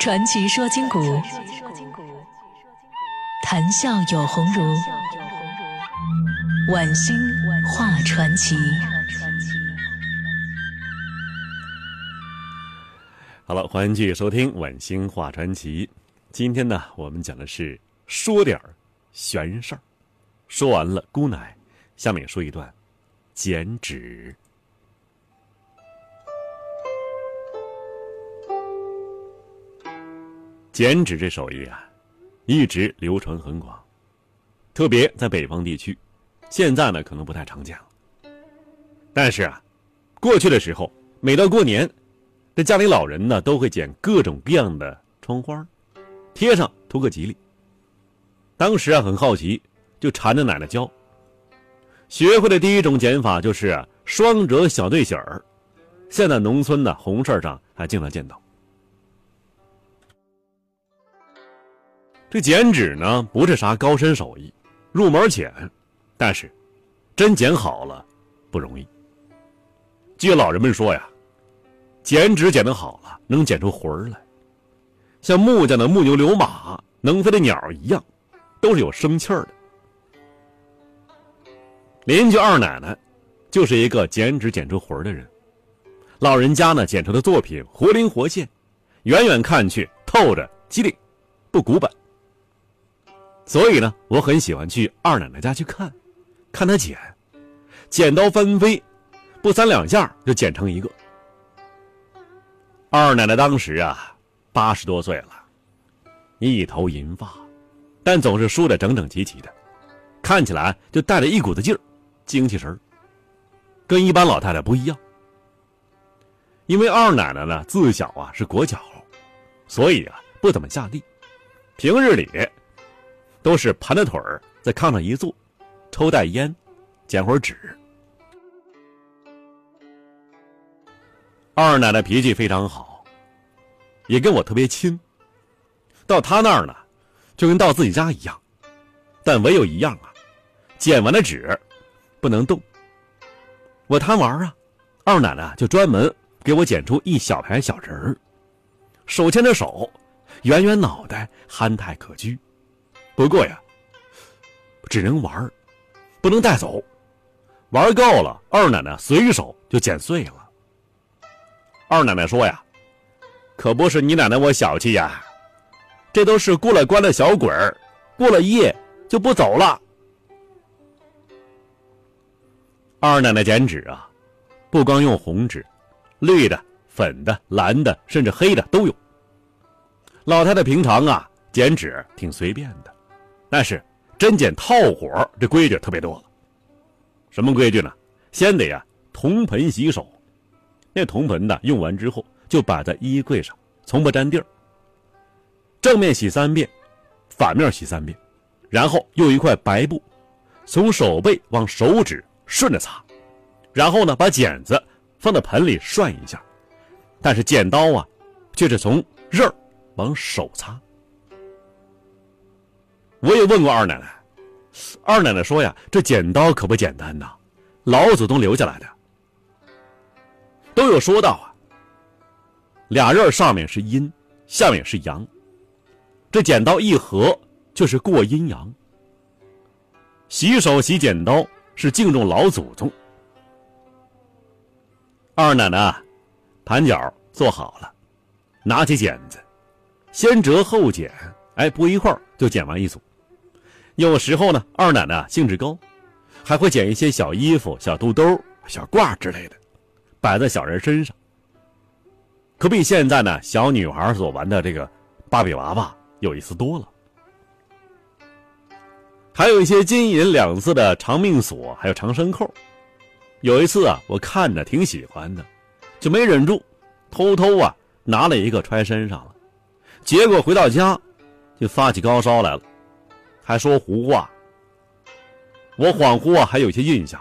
传奇说今古，谈笑有鸿儒。晚星画传奇。好了，欢迎继续收听《晚星画传奇》。今天呢，我们讲的是说点儿玄事儿。说完了姑奶，下面说一段剪纸。剪纸这手艺啊，一直流传很广，特别在北方地区，现在呢可能不太常见了。但是啊，过去的时候，每到过年，这家里老人呢都会剪各种各样的窗花，贴上图个吉利。当时啊很好奇，就缠着奶奶教。学会的第一种剪法就是双折小对喜儿，现在农村的红事上还经常见到。这剪纸呢，不是啥高深手艺，入门浅，但是真剪好了不容易。据老人们说呀，剪纸剪得好了，能剪出魂儿来，像木匠的木牛流马、能飞的鸟一样，都是有生气儿的。邻居二奶奶就是一个剪纸剪出魂儿的人，老人家呢剪出的作品活灵活现，远远看去透着机灵，不古板。所以呢，我很喜欢去二奶奶家去看，看她剪，剪刀翻飞，不三两下就剪成一个。二奶奶当时啊，八十多岁了，一头银发，但总是梳得整整齐齐的，看起来就带着一股子劲儿，精气神儿，跟一般老太太不一样。因为二奶奶呢自小啊是裹脚，所以啊不怎么下地，平日里。都是盘着腿儿在炕上一坐，抽袋烟，剪会儿纸。二奶奶脾气非常好，也跟我特别亲。到她那儿呢，就跟到自己家一样，但唯有一样啊，剪完了纸不能动。我贪玩啊，二奶奶就专门给我剪出一小排小人儿，手牵着手，圆圆脑袋，憨态可掬。不过呀，只能玩不能带走。玩够了，二奶奶随手就剪碎了。二奶奶说呀：“可不是你奶奶我小气呀，这都是过了关的小鬼儿，过了夜就不走了。”二奶奶剪纸啊，不光用红纸，绿的、粉的、蓝的，甚至黑的都有。老太太平常啊，剪纸挺随便的。但是真剪套活这规矩特别多。什么规矩呢？先得呀，铜盆洗手。那铜盆呢，用完之后就摆在衣柜上，从不沾地儿。正面洗三遍，反面洗三遍，然后用一块白布，从手背往手指顺着擦，然后呢，把剪子放到盆里涮一下，但是剪刀啊，却是从刃儿往手擦。我也问过二奶奶，二奶奶说呀：“这剪刀可不简单呐，老祖宗留下来的。都有说道啊，俩刃上面是阴，下面是阳，这剪刀一合就是过阴阳。洗手洗剪刀是敬重老祖宗。”二奶奶盘脚做好了，拿起剪子，先折后剪，哎，不一会儿就剪完一组。有时候呢，二奶奶兴致高，还会剪一些小衣服、小肚兜、小褂之类的，摆在小人身上。可比现在呢小女孩所玩的这个芭比娃娃有意思多了。还有一些金银两色的长命锁，还有长生扣。有一次啊，我看着挺喜欢的，就没忍住，偷偷啊拿了一个揣身上了。结果回到家，就发起高烧来了。还说胡话。我恍惚啊，还有些印象，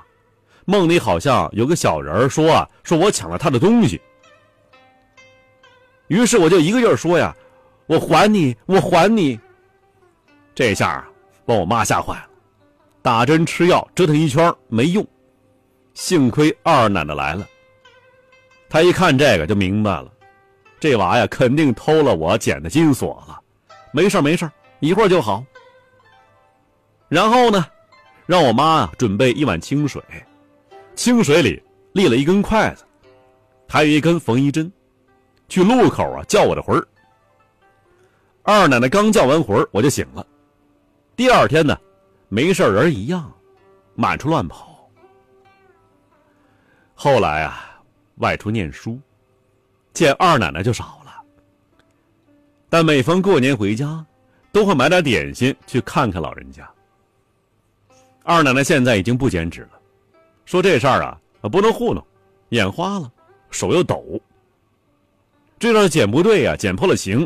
梦里好像有个小人说啊，说我抢了他的东西。于是我就一个劲儿说呀：“我还你，我还你。”这下，把我妈吓坏了，打针吃药折腾一圈没用，幸亏二奶奶来了。她一看这个就明白了，这娃呀肯定偷了我捡的金锁了。没事没事一会儿就好。然后呢，让我妈啊准备一碗清水，清水里立了一根筷子，还有一根缝衣针，去路口啊叫我的魂儿。二奶奶刚叫完魂儿，我就醒了。第二天呢，没事人一样，满处乱跑。后来啊，外出念书，见二奶奶就少了。但每逢过年回家，都会买点点心去看看老人家。二奶奶现在已经不剪纸了，说这事儿啊不能糊弄，眼花了，手又抖。这要是剪不对呀，剪破了形，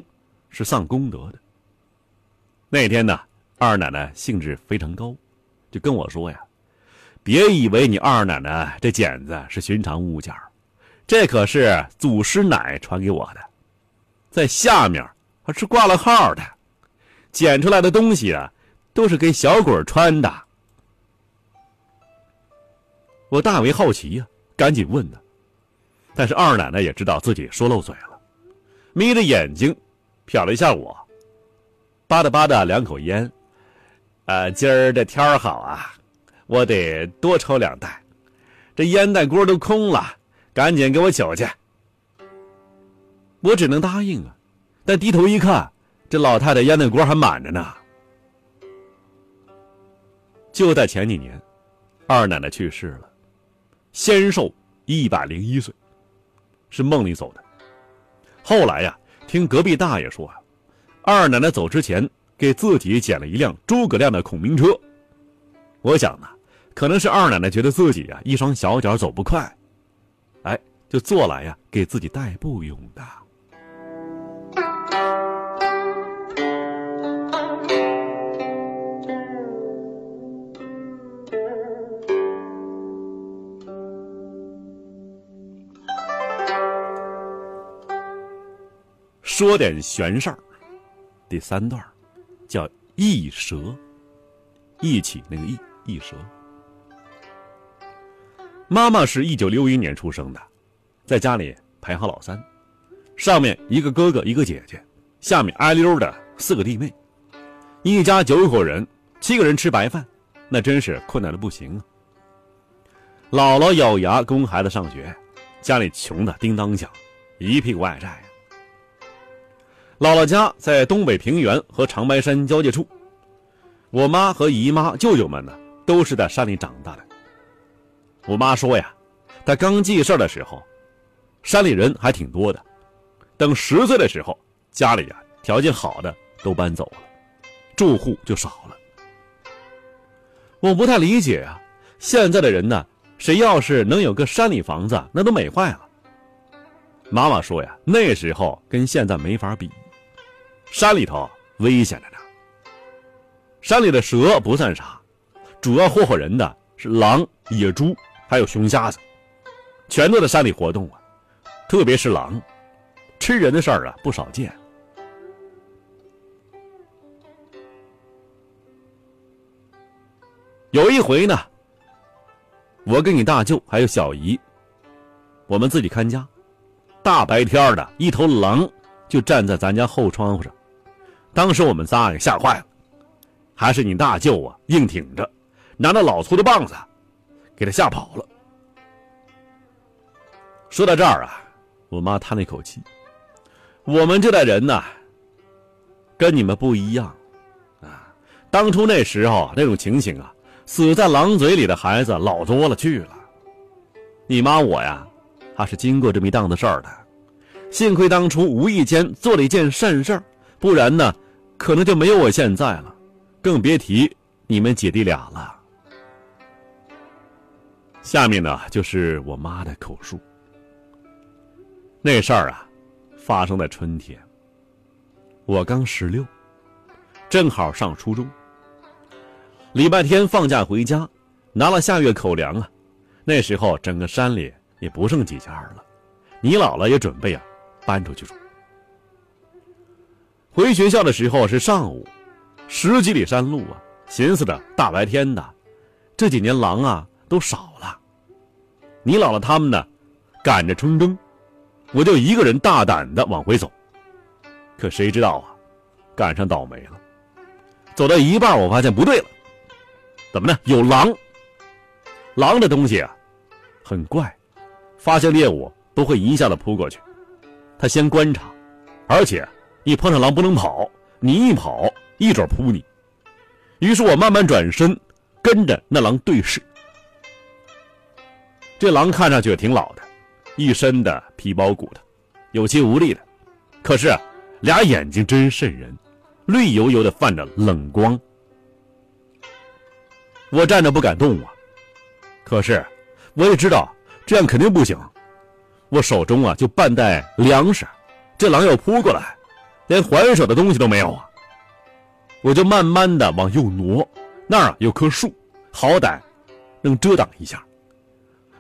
是丧功德的。那天呢。二奶奶兴致非常高，就跟我说呀：“别以为你二奶奶这剪子是寻常物件这可是祖师奶传给我的，在下面还是挂了号的，剪出来的东西啊，都是给小鬼穿的。”我大为好奇呀，赶紧问他，但是二奶奶也知道自己说漏嘴了，眯着眼睛瞟了一下我，吧嗒吧嗒两口烟。呃，今儿这天儿好啊，我得多抽两袋。这烟袋锅都空了，赶紧给我取去。我只能答应啊，但低头一看，这老太太烟袋锅还满着呢。就在前几年，二奶奶去世了，仙寿一百零一岁，是梦里走的。后来呀，听隔壁大爷说啊，二奶奶走之前。给自己捡了一辆诸葛亮的孔明车，我想呢，可能是二奶奶觉得自己啊一双小脚走不快，哎，就坐来呀给自己代步用的。说点玄事儿，第三段。叫一蛇，一起那个一”一蛇。妈妈是一九六一年出生的，在家里排行老三，上面一个哥哥一个姐姐，下面挨溜的四个弟妹，一家九口人，七个人吃白饭，那真是困难的不行啊。姥姥咬牙供孩子上学，家里穷的叮当响，一屁股外债。姥姥家在东北平原和长白山交界处，我妈和姨妈、舅舅们呢，都是在山里长大的。我妈说呀，她刚记事的时候，山里人还挺多的，等十岁的时候，家里呀条件好的都搬走了，住户就少了。我不太理解啊，现在的人呢，谁要是能有个山里房子，那都美坏了。妈妈说呀，那时候跟现在没法比。山里头危险着呢。山里的蛇不算啥，主要祸祸人的是狼、野猪，还有熊瞎子，全都在山里活动啊。特别是狼，吃人的事儿啊不少见。有一回呢，我跟你大舅还有小姨，我们自己看家，大白天的一头狼就站在咱家后窗户上。当时我们仨给吓坏了，还是你大舅啊硬挺着，拿着老粗的棒子，给他吓跑了。说到这儿啊，我妈叹了一口气：“我们这代人呐，跟你们不一样，啊，当初那时候那种情形啊，死在狼嘴里的孩子老多了去了。你妈我呀，还是经过这么一档子事儿的，幸亏当初无意间做了一件善事儿。”不然呢，可能就没有我现在了，更别提你们姐弟俩了。下面呢，就是我妈的口述。那事儿啊，发生在春天。我刚十六，正好上初中。礼拜天放假回家，拿了下月口粮啊。那时候整个山里也不剩几家了，你姥姥也准备啊，搬出去住。回学校的时候是上午，十几里山路啊，寻思着大白天的，这几年狼啊都少了。你姥姥他们呢，赶着春耕，我就一个人大胆的往回走。可谁知道啊，赶上倒霉了。走到一半，我发现不对了，怎么呢？有狼。狼这东西啊，很怪，发现猎物不会一下子扑过去，他先观察，而且你碰上狼不能跑，你一跑一准扑你。于是我慢慢转身，跟着那狼对视。这狼看上去也挺老的，一身的皮包骨的，有气无力的，可是俩眼睛真瘆人，绿油油的泛着冷光。我站着不敢动啊。可是，我也知道这样肯定不行。我手中啊就半袋粮食，这狼要扑过来，连还手的东西都没有啊。我就慢慢的往右挪，那儿啊有棵树，好歹能遮挡一下。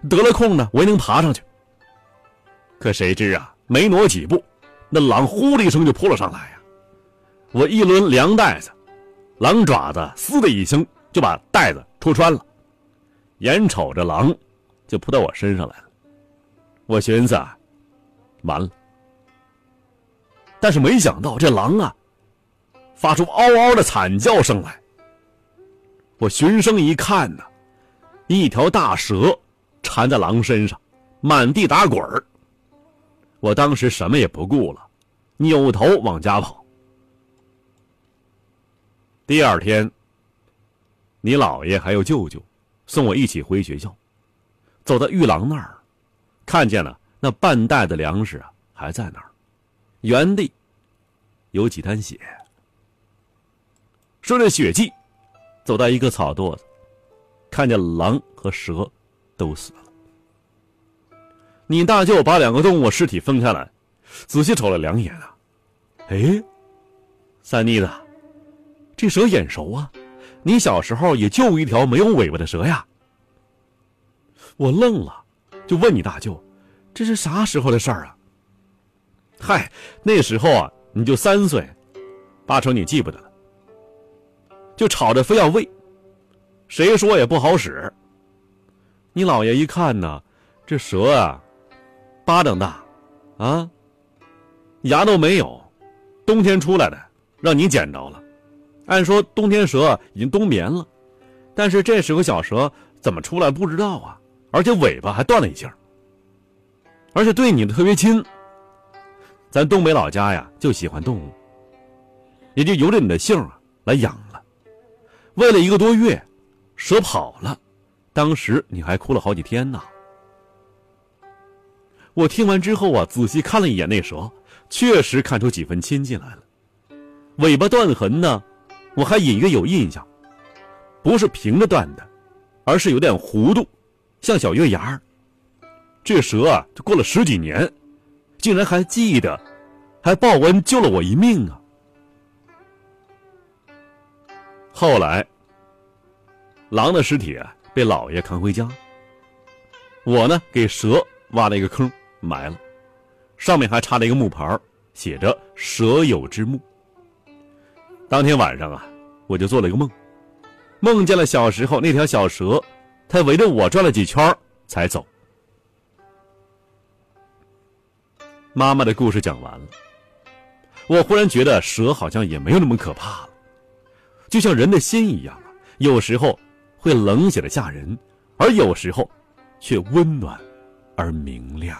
得了空呢，我也能爬上去。可谁知啊，没挪几步，那狼呼的一声就扑了上来呀。我一抡粮袋子，狼爪子嘶的一声就把袋子戳穿了。眼瞅着狼就扑到我身上来了，我寻思啊，完了。但是没想到这狼啊，发出嗷嗷的惨叫声来。我循声一看呢，一条大蛇缠在狼身上，满地打滚儿。我当时什么也不顾了，扭头往家跑。第二天，你姥爷还有舅舅。送我一起回学校，走到玉郎那儿，看见了那半袋的粮食啊，还在那儿，原地有几滩血。顺着血迹，走到一个草垛子，看见狼和蛇都死了。你大舅把两个动物尸体分开来，仔细瞅了两眼啊，哎，三妮子，这蛇眼熟啊。你小时候也救过一条没有尾巴的蛇呀？我愣了，就问你大舅：“这是啥时候的事儿啊？”嗨，那时候啊，你就三岁，八成你记不得了。就吵着非要喂，谁说也不好使。你姥爷一看呢，这蛇啊，巴掌大，啊，牙都没有，冬天出来的，让你捡着了。按说冬天蛇已经冬眠了，但是这时候小蛇怎么出来不知道啊？而且尾巴还断了一截而且对你的特别亲。咱东北老家呀就喜欢动物，也就由着你的姓啊来养了。喂了一个多月，蛇跑了，当时你还哭了好几天呢。我听完之后啊，仔细看了一眼那蛇，确实看出几分亲近来了。尾巴断痕呢？我还隐约有印象，不是平着断的，而是有点弧度，像小月牙儿。这蛇啊，就过了十几年，竟然还记得，还报恩救了我一命啊！后来，狼的尸体啊被老爷扛回家，我呢给蛇挖了一个坑埋了，上面还插了一个木牌写着“蛇友之墓”。当天晚上啊，我就做了一个梦，梦见了小时候那条小蛇，它围着我转了几圈才走。妈妈的故事讲完了，我忽然觉得蛇好像也没有那么可怕了，就像人的心一样啊，有时候会冷血的吓人，而有时候却温暖而明亮。